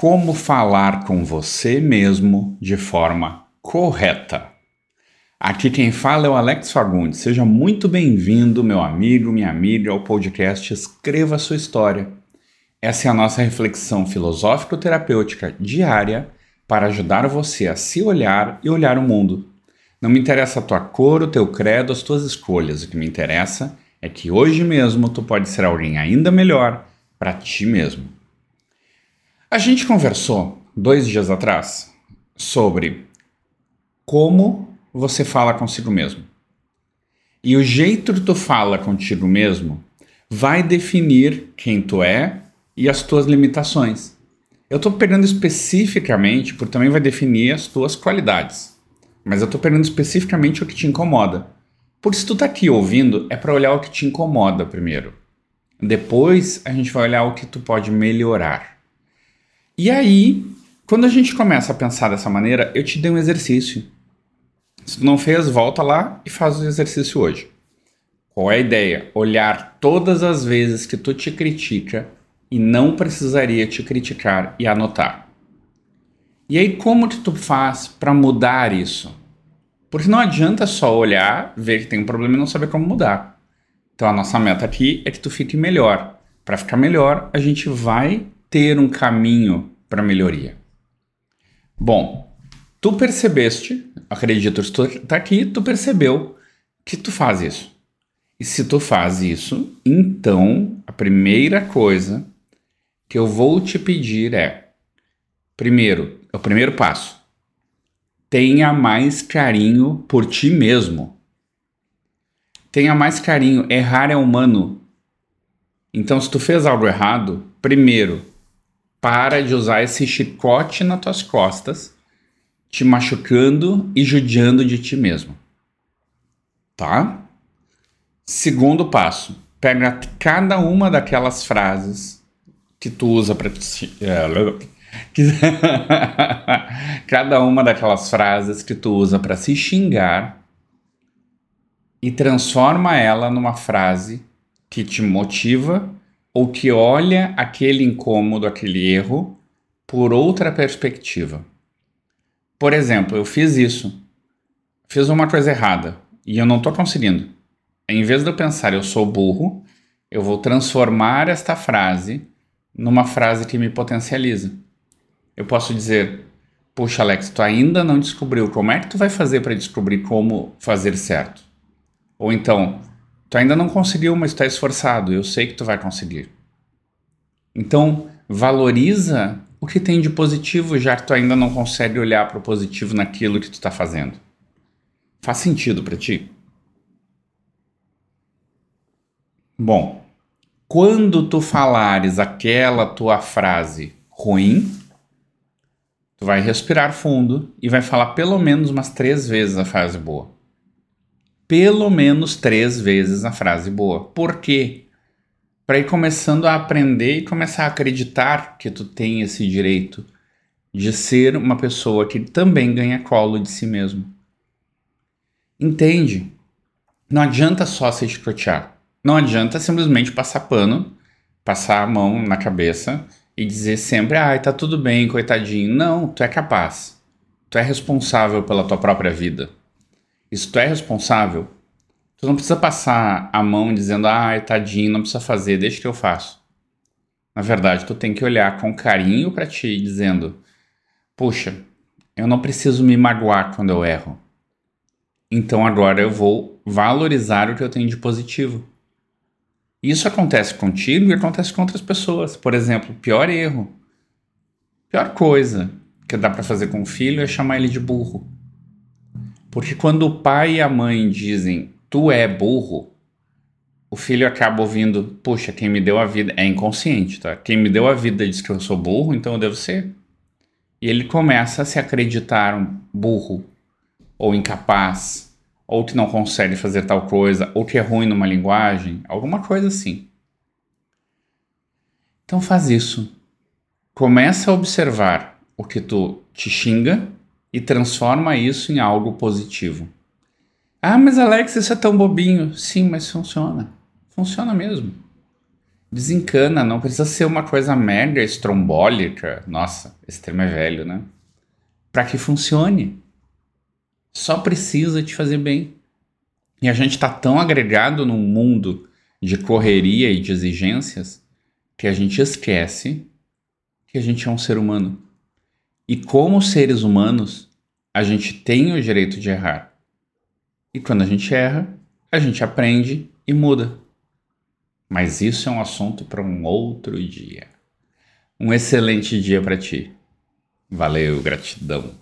Como falar com você mesmo de forma correta. Aqui quem fala é o Alex Fagundes. Seja muito bem-vindo, meu amigo, minha amiga, ao podcast Escreva Sua História. Essa é a nossa reflexão filosófico-terapêutica diária para ajudar você a se olhar e olhar o mundo. Não me interessa a tua cor, o teu credo, as tuas escolhas. O que me interessa é que hoje mesmo tu pode ser alguém ainda melhor para ti mesmo. A gente conversou dois dias atrás sobre como você fala consigo mesmo. E o jeito que tu fala contigo mesmo vai definir quem tu é e as tuas limitações. Eu estou pegando especificamente, porque também vai definir as tuas qualidades. Mas eu estou pegando especificamente o que te incomoda. Porque se tu tá aqui ouvindo, é para olhar o que te incomoda primeiro. Depois a gente vai olhar o que tu pode melhorar. E aí, quando a gente começa a pensar dessa maneira, eu te dei um exercício. Se tu não fez, volta lá e faz o exercício hoje. Qual é a ideia? Olhar todas as vezes que tu te critica e não precisaria te criticar e anotar. E aí, como que tu faz para mudar isso? Porque não adianta só olhar, ver que tem um problema e não saber como mudar. Então, a nossa meta aqui é que tu fique melhor. Para ficar melhor, a gente vai ter um caminho para melhoria. Bom, tu percebeste, acredito que tu está aqui, tu percebeu que tu faz isso. E se tu faz isso, então a primeira coisa que eu vou te pedir é: primeiro, é o primeiro passo, tenha mais carinho por ti mesmo. Tenha mais carinho. Errar é humano. Então, se tu fez algo errado, primeiro, para de usar esse chicote nas tuas costas, te machucando e judiando de ti mesmo. Tá? Segundo passo, pega cada uma daquelas frases que tu usa para cada uma daquelas frases que tu usa para se xingar e transforma ela numa frase que te motiva ou que olha aquele incômodo, aquele erro, por outra perspectiva. Por exemplo, eu fiz isso, fiz uma coisa errada e eu não estou conseguindo. Em vez de eu pensar eu sou burro, eu vou transformar esta frase numa frase que me potencializa. Eu posso dizer: Puxa, Alex, tu ainda não descobriu como é que tu vai fazer para descobrir como fazer certo. Ou então, Tu ainda não conseguiu, mas tu tá esforçado. Eu sei que tu vai conseguir. Então, valoriza o que tem de positivo, já que tu ainda não consegue olhar para o positivo naquilo que tu está fazendo. Faz sentido para ti? Bom, quando tu falares aquela tua frase ruim, tu vai respirar fundo e vai falar pelo menos umas três vezes a frase boa pelo menos três vezes a frase boa. Por quê? Para ir começando a aprender e começar a acreditar que tu tem esse direito de ser uma pessoa que também ganha colo de si mesmo. Entende? Não adianta só se chicotear. Não adianta simplesmente passar pano, passar a mão na cabeça e dizer sempre, ai, tá tudo bem, coitadinho. Não, tu é capaz. Tu é responsável pela tua própria vida. Isso tu é responsável. Tu não precisa passar a mão dizendo, ah, tadinho, não precisa fazer, deixa que eu faço. Na verdade, tu tem que olhar com carinho para ti, dizendo, puxa, eu não preciso me magoar quando eu erro. Então agora eu vou valorizar o que eu tenho de positivo. Isso acontece contigo e acontece com outras pessoas. Por exemplo, pior erro. Pior coisa que dá para fazer com o filho é chamar ele de burro. Porque quando o pai e a mãe dizem tu é burro, o filho acaba ouvindo, puxa, quem me deu a vida é inconsciente, tá? Quem me deu a vida diz que eu sou burro, então eu devo ser. E ele começa a se acreditar um burro, ou incapaz, ou que não consegue fazer tal coisa, ou que é ruim numa linguagem, alguma coisa assim. Então faz isso. Começa a observar o que tu te xinga e transforma isso em algo positivo. Ah, mas Alex, isso é tão bobinho. Sim, mas funciona. Funciona mesmo. Desencana, não precisa ser uma coisa mega estrombólica. Nossa, esse termo é velho, né? Para que funcione. Só precisa te fazer bem. E a gente está tão agregado num mundo de correria e de exigências que a gente esquece que a gente é um ser humano. E como seres humanos, a gente tem o direito de errar. E quando a gente erra, a gente aprende e muda. Mas isso é um assunto para um outro dia. Um excelente dia para ti. Valeu, gratidão.